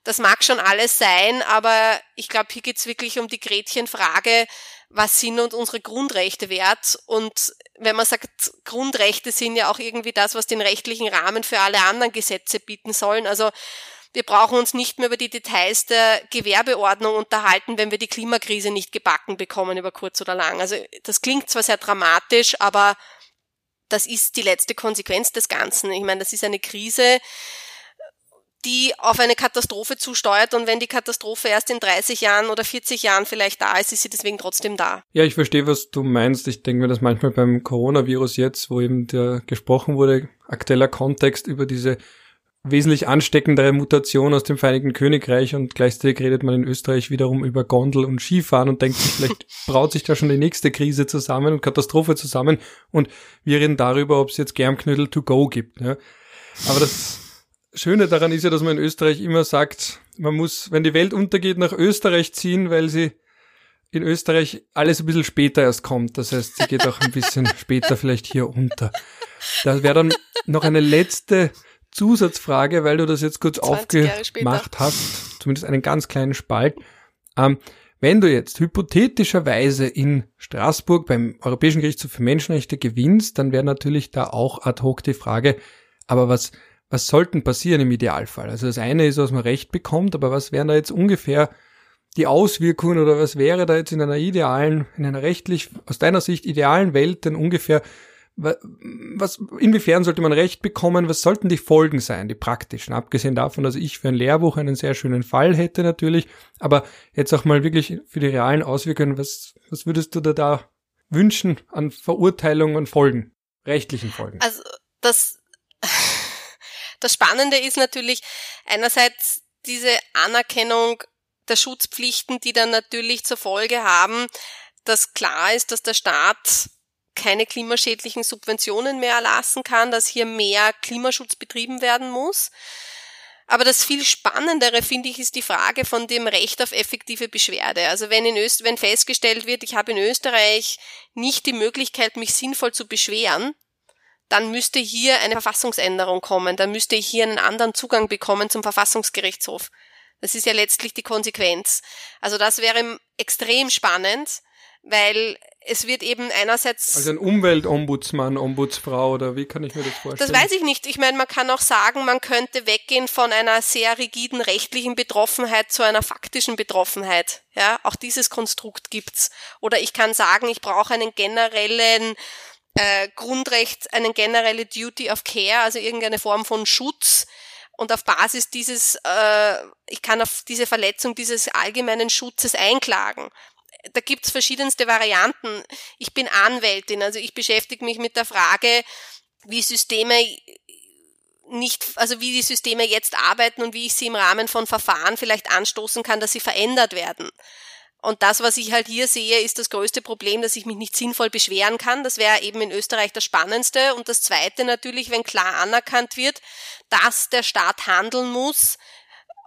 Das mag schon alles sein, aber ich glaube, hier geht's wirklich um die Gretchenfrage, was sind und unsere Grundrechte wert? Und wenn man sagt, Grundrechte sind ja auch irgendwie das, was den rechtlichen Rahmen für alle anderen Gesetze bieten sollen. Also wir brauchen uns nicht mehr über die Details der Gewerbeordnung unterhalten, wenn wir die Klimakrise nicht gebacken bekommen über kurz oder lang. Also das klingt zwar sehr dramatisch, aber das ist die letzte Konsequenz des Ganzen. Ich meine, das ist eine Krise, die auf eine Katastrophe zusteuert und wenn die Katastrophe erst in 30 Jahren oder 40 Jahren vielleicht da ist, ist sie deswegen trotzdem da. Ja, ich verstehe, was du meinst. Ich denke mir das manchmal beim Coronavirus jetzt, wo eben der gesprochen wurde, aktueller Kontext über diese wesentlich ansteckendere Mutation aus dem Vereinigten Königreich und gleichzeitig redet man in Österreich wiederum über Gondel und Skifahren und denkt sich, vielleicht braut sich da schon die nächste Krise zusammen und Katastrophe zusammen und wir reden darüber, ob es jetzt Germknödel to go gibt. Ja. Aber das Schöne daran ist ja, dass man in Österreich immer sagt, man muss, wenn die Welt untergeht, nach Österreich ziehen, weil sie in Österreich alles ein bisschen später erst kommt. Das heißt, sie geht auch ein bisschen später vielleicht hier unter. Da wäre dann noch eine letzte Zusatzfrage, weil du das jetzt kurz aufgemacht hast, zumindest einen ganz kleinen Spalt. Ähm, wenn du jetzt hypothetischerweise in Straßburg beim Europäischen Gerichtshof für Menschenrechte gewinnst, dann wäre natürlich da auch ad hoc die Frage, aber was, was sollten passieren im Idealfall? Also das eine ist, was man Recht bekommt, aber was wären da jetzt ungefähr die Auswirkungen oder was wäre da jetzt in einer idealen, in einer rechtlich, aus deiner Sicht idealen Welt denn ungefähr was, inwiefern sollte man Recht bekommen? Was sollten die Folgen sein, die praktischen? Abgesehen davon, dass ich für ein Lehrbuch einen sehr schönen Fall hätte natürlich, aber jetzt auch mal wirklich für die realen Auswirkungen, was, was würdest du da, da wünschen an Verurteilungen und Folgen, rechtlichen Folgen? Also, das, das Spannende ist natürlich einerseits diese Anerkennung der Schutzpflichten, die dann natürlich zur Folge haben, dass klar ist, dass der Staat keine klimaschädlichen Subventionen mehr erlassen kann, dass hier mehr Klimaschutz betrieben werden muss. Aber das viel Spannendere, finde ich, ist die Frage von dem Recht auf effektive Beschwerde. Also wenn, in Öst wenn festgestellt wird, ich habe in Österreich nicht die Möglichkeit, mich sinnvoll zu beschweren, dann müsste hier eine Verfassungsänderung kommen, dann müsste ich hier einen anderen Zugang bekommen zum Verfassungsgerichtshof. Das ist ja letztlich die Konsequenz. Also das wäre extrem spannend, weil es wird eben einerseits. Also ein Umweltombudsmann, Ombudsfrau oder wie kann ich mir das vorstellen? Das weiß ich nicht. Ich meine, man kann auch sagen, man könnte weggehen von einer sehr rigiden rechtlichen Betroffenheit zu einer faktischen Betroffenheit. Ja, auch dieses Konstrukt gibt's. Oder ich kann sagen, ich brauche einen generellen äh, Grundrecht, eine generelle Duty of Care, also irgendeine Form von Schutz. Und auf Basis dieses, äh, ich kann auf diese Verletzung dieses allgemeinen Schutzes einklagen da gibt's verschiedenste Varianten. Ich bin Anwältin, also ich beschäftige mich mit der Frage, wie Systeme nicht, also wie die Systeme jetzt arbeiten und wie ich sie im Rahmen von Verfahren vielleicht anstoßen kann, dass sie verändert werden. Und das, was ich halt hier sehe, ist das größte Problem, dass ich mich nicht sinnvoll beschweren kann. Das wäre eben in Österreich das Spannendste. Und das Zweite natürlich, wenn klar anerkannt wird, dass der Staat handeln muss,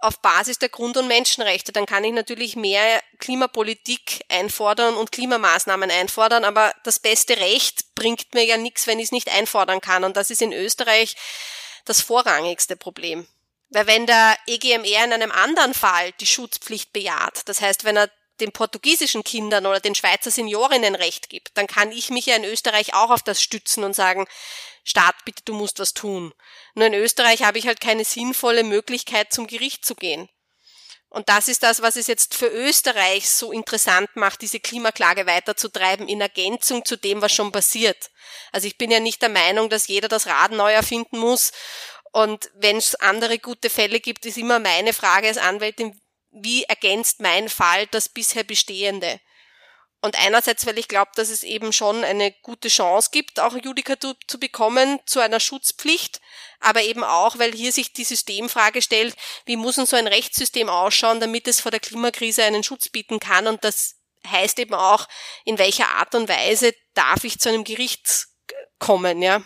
auf Basis der Grund- und Menschenrechte. Dann kann ich natürlich mehr Klimapolitik einfordern und Klimamaßnahmen einfordern, aber das beste Recht bringt mir ja nichts, wenn ich es nicht einfordern kann. Und das ist in Österreich das vorrangigste Problem. Weil wenn der EGMR in einem anderen Fall die Schutzpflicht bejaht, das heißt, wenn er den portugiesischen Kindern oder den Schweizer Seniorinnen Recht gibt, dann kann ich mich ja in Österreich auch auf das stützen und sagen, Staat, bitte, du musst was tun. Nur in Österreich habe ich halt keine sinnvolle Möglichkeit, zum Gericht zu gehen. Und das ist das, was es jetzt für Österreich so interessant macht, diese Klimaklage weiterzutreiben, in Ergänzung zu dem, was schon passiert. Also ich bin ja nicht der Meinung, dass jeder das Rad neu erfinden muss. Und wenn es andere gute Fälle gibt, ist immer meine Frage als Anwältin, wie ergänzt mein Fall das bisher Bestehende? Und einerseits, weil ich glaube, dass es eben schon eine gute Chance gibt, auch Judikatur zu bekommen zu einer Schutzpflicht, aber eben auch, weil hier sich die Systemfrage stellt, wie muss denn so ein Rechtssystem ausschauen, damit es vor der Klimakrise einen Schutz bieten kann und das heißt eben auch, in welcher Art und Weise darf ich zu einem Gericht kommen, ja.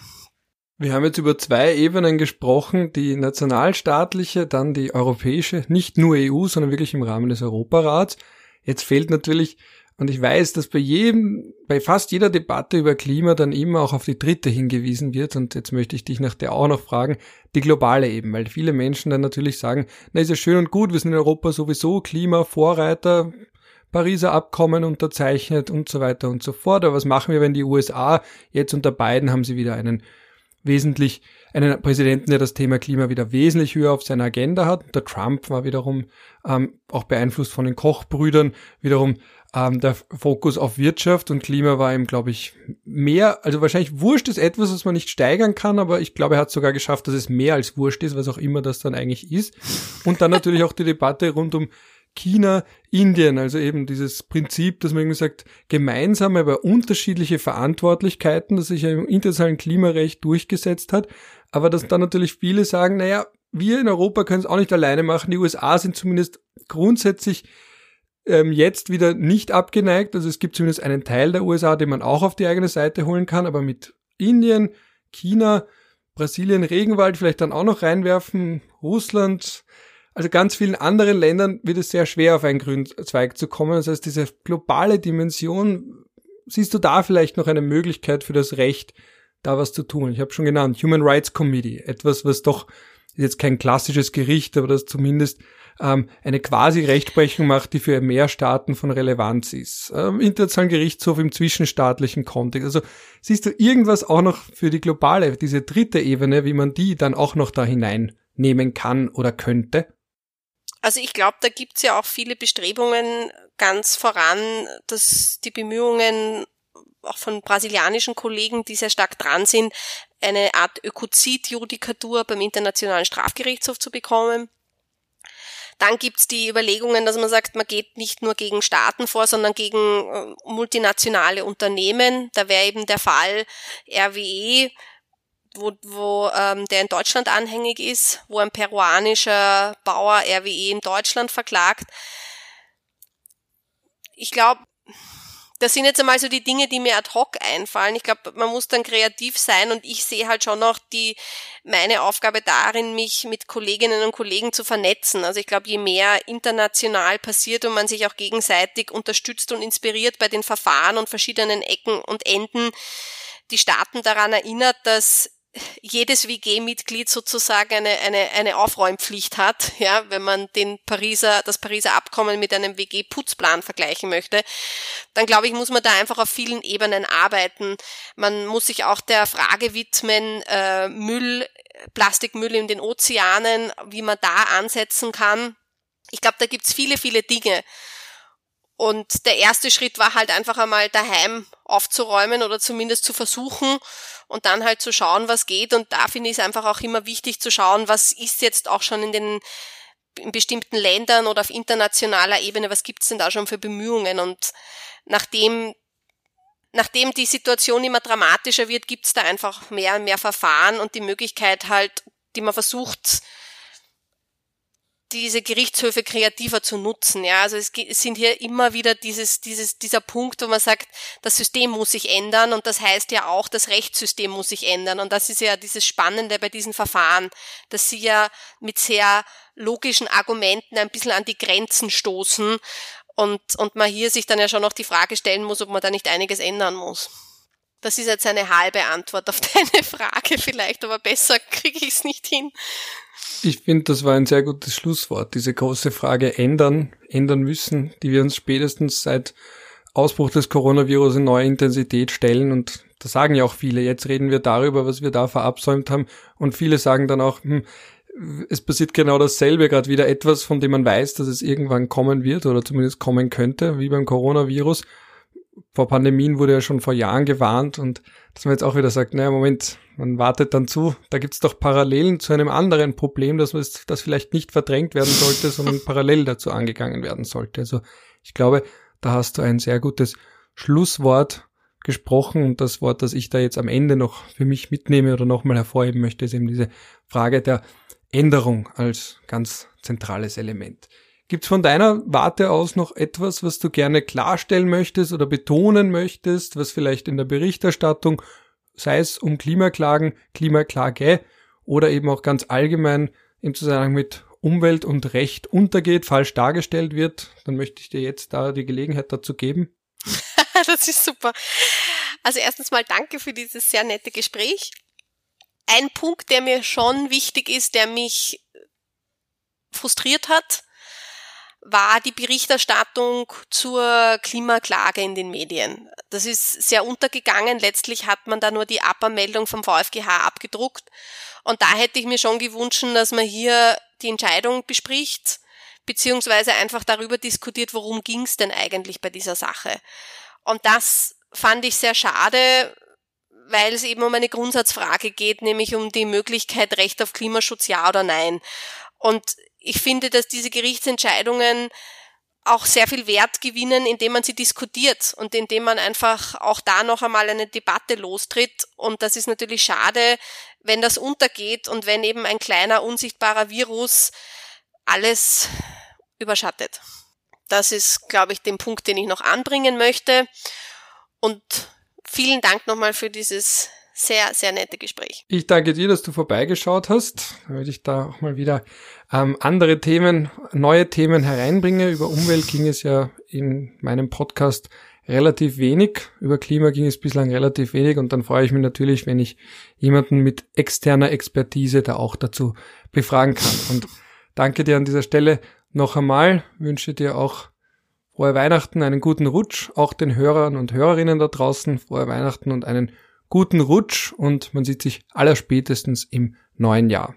Wir haben jetzt über zwei Ebenen gesprochen, die nationalstaatliche, dann die europäische, nicht nur EU, sondern wirklich im Rahmen des Europarats. Jetzt fehlt natürlich, und ich weiß, dass bei jedem, bei fast jeder Debatte über Klima dann immer auch auf die dritte hingewiesen wird, und jetzt möchte ich dich nach der auch noch fragen, die globale eben, weil viele Menschen dann natürlich sagen, na ist ja schön und gut, wir sind in Europa sowieso Klimavorreiter, Pariser Abkommen unterzeichnet und so weiter und so fort. Aber was machen wir, wenn die USA jetzt unter beiden haben sie wieder einen wesentlich einen Präsidenten, der das Thema Klima wieder wesentlich höher auf seiner Agenda hat. Der Trump war wiederum ähm, auch beeinflusst von den Kochbrüdern, wiederum ähm, der Fokus auf Wirtschaft und Klima war ihm, glaube ich, mehr, also wahrscheinlich Wurscht ist etwas, was man nicht steigern kann, aber ich glaube, er hat sogar geschafft, dass es mehr als Wurscht ist, was auch immer das dann eigentlich ist. Und dann natürlich auch die Debatte rund um China, Indien, also eben dieses Prinzip, dass man irgendwie sagt, gemeinsame, aber unterschiedliche Verantwortlichkeiten, das sich ja im internationalen Klimarecht durchgesetzt hat, aber dass dann natürlich viele sagen, naja, wir in Europa können es auch nicht alleine machen, die USA sind zumindest grundsätzlich ähm, jetzt wieder nicht abgeneigt, also es gibt zumindest einen Teil der USA, den man auch auf die eigene Seite holen kann, aber mit Indien, China, Brasilien, Regenwald vielleicht dann auch noch reinwerfen, Russland, also ganz vielen anderen Ländern wird es sehr schwer, auf einen grünen Zweig zu kommen. Das heißt, diese globale Dimension, siehst du da vielleicht noch eine Möglichkeit für das Recht, da was zu tun? Ich habe schon genannt, Human Rights Committee, etwas, was doch jetzt kein klassisches Gericht, aber das zumindest ähm, eine quasi Rechtsprechung macht, die für mehr Staaten von Relevanz ist. Ähm, internationalen Gerichtshof im zwischenstaatlichen Kontext. Also siehst du irgendwas auch noch für die globale, diese dritte Ebene, wie man die dann auch noch da hineinnehmen kann oder könnte? Also ich glaube, da gibt's ja auch viele Bestrebungen ganz voran, dass die Bemühungen auch von brasilianischen Kollegen, die sehr stark dran sind, eine Art Ökozid-Judikatur beim Internationalen Strafgerichtshof zu bekommen. Dann gibt's die Überlegungen, dass man sagt, man geht nicht nur gegen Staaten vor, sondern gegen äh, multinationale Unternehmen. Da wäre eben der Fall RWE, wo, wo ähm, der in Deutschland anhängig ist, wo ein peruanischer Bauer RWE in Deutschland verklagt. Ich glaube, Das sind jetzt einmal so die Dinge, die mir ad hoc einfallen. Ich glaube, man muss dann kreativ sein und ich sehe halt schon noch die, meine Aufgabe darin, mich mit Kolleginnen und Kollegen zu vernetzen. Also ich glaube, je mehr international passiert und man sich auch gegenseitig unterstützt und inspiriert bei den Verfahren und verschiedenen Ecken und Enden, die Staaten daran erinnert, dass jedes WG-Mitglied sozusagen eine, eine, eine Aufräumpflicht hat, ja, wenn man den Pariser, das Pariser Abkommen mit einem WG-Putzplan vergleichen möchte, dann glaube ich, muss man da einfach auf vielen Ebenen arbeiten. Man muss sich auch der Frage widmen, äh, Müll, Plastikmüll in den Ozeanen, wie man da ansetzen kann. Ich glaube, da gibt's viele, viele Dinge. Und der erste Schritt war halt einfach einmal daheim aufzuräumen oder zumindest zu versuchen und dann halt zu schauen, was geht. Und da finde ich es einfach auch immer wichtig zu schauen, was ist jetzt auch schon in den in bestimmten Ländern oder auf internationaler Ebene, was gibt's denn da schon für Bemühungen? Und nachdem nachdem die Situation immer dramatischer wird, gibt's da einfach mehr und mehr Verfahren und die Möglichkeit halt, die man versucht diese Gerichtshöfe kreativer zu nutzen. Ja, also es sind hier immer wieder dieses, dieses, dieser Punkt, wo man sagt, das System muss sich ändern und das heißt ja auch, das Rechtssystem muss sich ändern. Und das ist ja dieses Spannende bei diesen Verfahren, dass sie ja mit sehr logischen Argumenten ein bisschen an die Grenzen stoßen und, und man hier sich dann ja schon noch die Frage stellen muss, ob man da nicht einiges ändern muss. Das ist jetzt eine halbe Antwort auf deine Frage vielleicht, aber besser kriege ich es nicht hin. Ich finde, das war ein sehr gutes Schlusswort. Diese große Frage ändern, ändern müssen, die wir uns spätestens seit Ausbruch des Coronavirus in neuer Intensität stellen. Und da sagen ja auch viele, jetzt reden wir darüber, was wir da verabsäumt haben. Und viele sagen dann auch, hm, es passiert genau dasselbe, gerade wieder etwas, von dem man weiß, dass es irgendwann kommen wird oder zumindest kommen könnte, wie beim Coronavirus vor Pandemien wurde ja schon vor Jahren gewarnt und dass man jetzt auch wieder sagt, naja, Moment, man wartet dann zu, da gibt's doch Parallelen zu einem anderen Problem, dass das vielleicht nicht verdrängt werden sollte, sondern parallel dazu angegangen werden sollte. Also ich glaube, da hast du ein sehr gutes Schlusswort gesprochen und das Wort, das ich da jetzt am Ende noch für mich mitnehme oder nochmal hervorheben möchte, ist eben diese Frage der Änderung als ganz zentrales Element. Gibt's von deiner Warte aus noch etwas, was du gerne klarstellen möchtest oder betonen möchtest, was vielleicht in der Berichterstattung, sei es um Klimaklagen, Klimaklage oder eben auch ganz allgemein im Zusammenhang mit Umwelt und Recht untergeht, falsch dargestellt wird, dann möchte ich dir jetzt da die Gelegenheit dazu geben. das ist super. Also erstens mal danke für dieses sehr nette Gespräch. Ein Punkt, der mir schon wichtig ist, der mich frustriert hat, war die Berichterstattung zur Klimaklage in den Medien. Das ist sehr untergegangen. Letztlich hat man da nur die Abermeldung vom VfGH abgedruckt. Und da hätte ich mir schon gewünscht, dass man hier die Entscheidung bespricht, beziehungsweise einfach darüber diskutiert, worum ging es denn eigentlich bei dieser Sache. Und das fand ich sehr schade, weil es eben um eine Grundsatzfrage geht, nämlich um die Möglichkeit Recht auf Klimaschutz, ja oder nein. Und ich finde, dass diese Gerichtsentscheidungen auch sehr viel Wert gewinnen, indem man sie diskutiert und indem man einfach auch da noch einmal eine Debatte lostritt. Und das ist natürlich schade, wenn das untergeht und wenn eben ein kleiner, unsichtbarer Virus alles überschattet. Das ist, glaube ich, der Punkt, den ich noch anbringen möchte. Und vielen Dank nochmal für dieses sehr, sehr nette Gespräch. Ich danke dir, dass du vorbeigeschaut hast, damit ich da auch mal wieder ähm, andere Themen, neue Themen hereinbringe. Über Umwelt ging es ja in meinem Podcast relativ wenig. Über Klima ging es bislang relativ wenig und dann freue ich mich natürlich, wenn ich jemanden mit externer Expertise da auch dazu befragen kann. Und danke dir an dieser Stelle noch einmal, wünsche dir auch frohe Weihnachten, einen guten Rutsch, auch den Hörern und Hörerinnen da draußen, frohe Weihnachten und einen guten Rutsch und man sieht sich allerspätestens im neuen Jahr.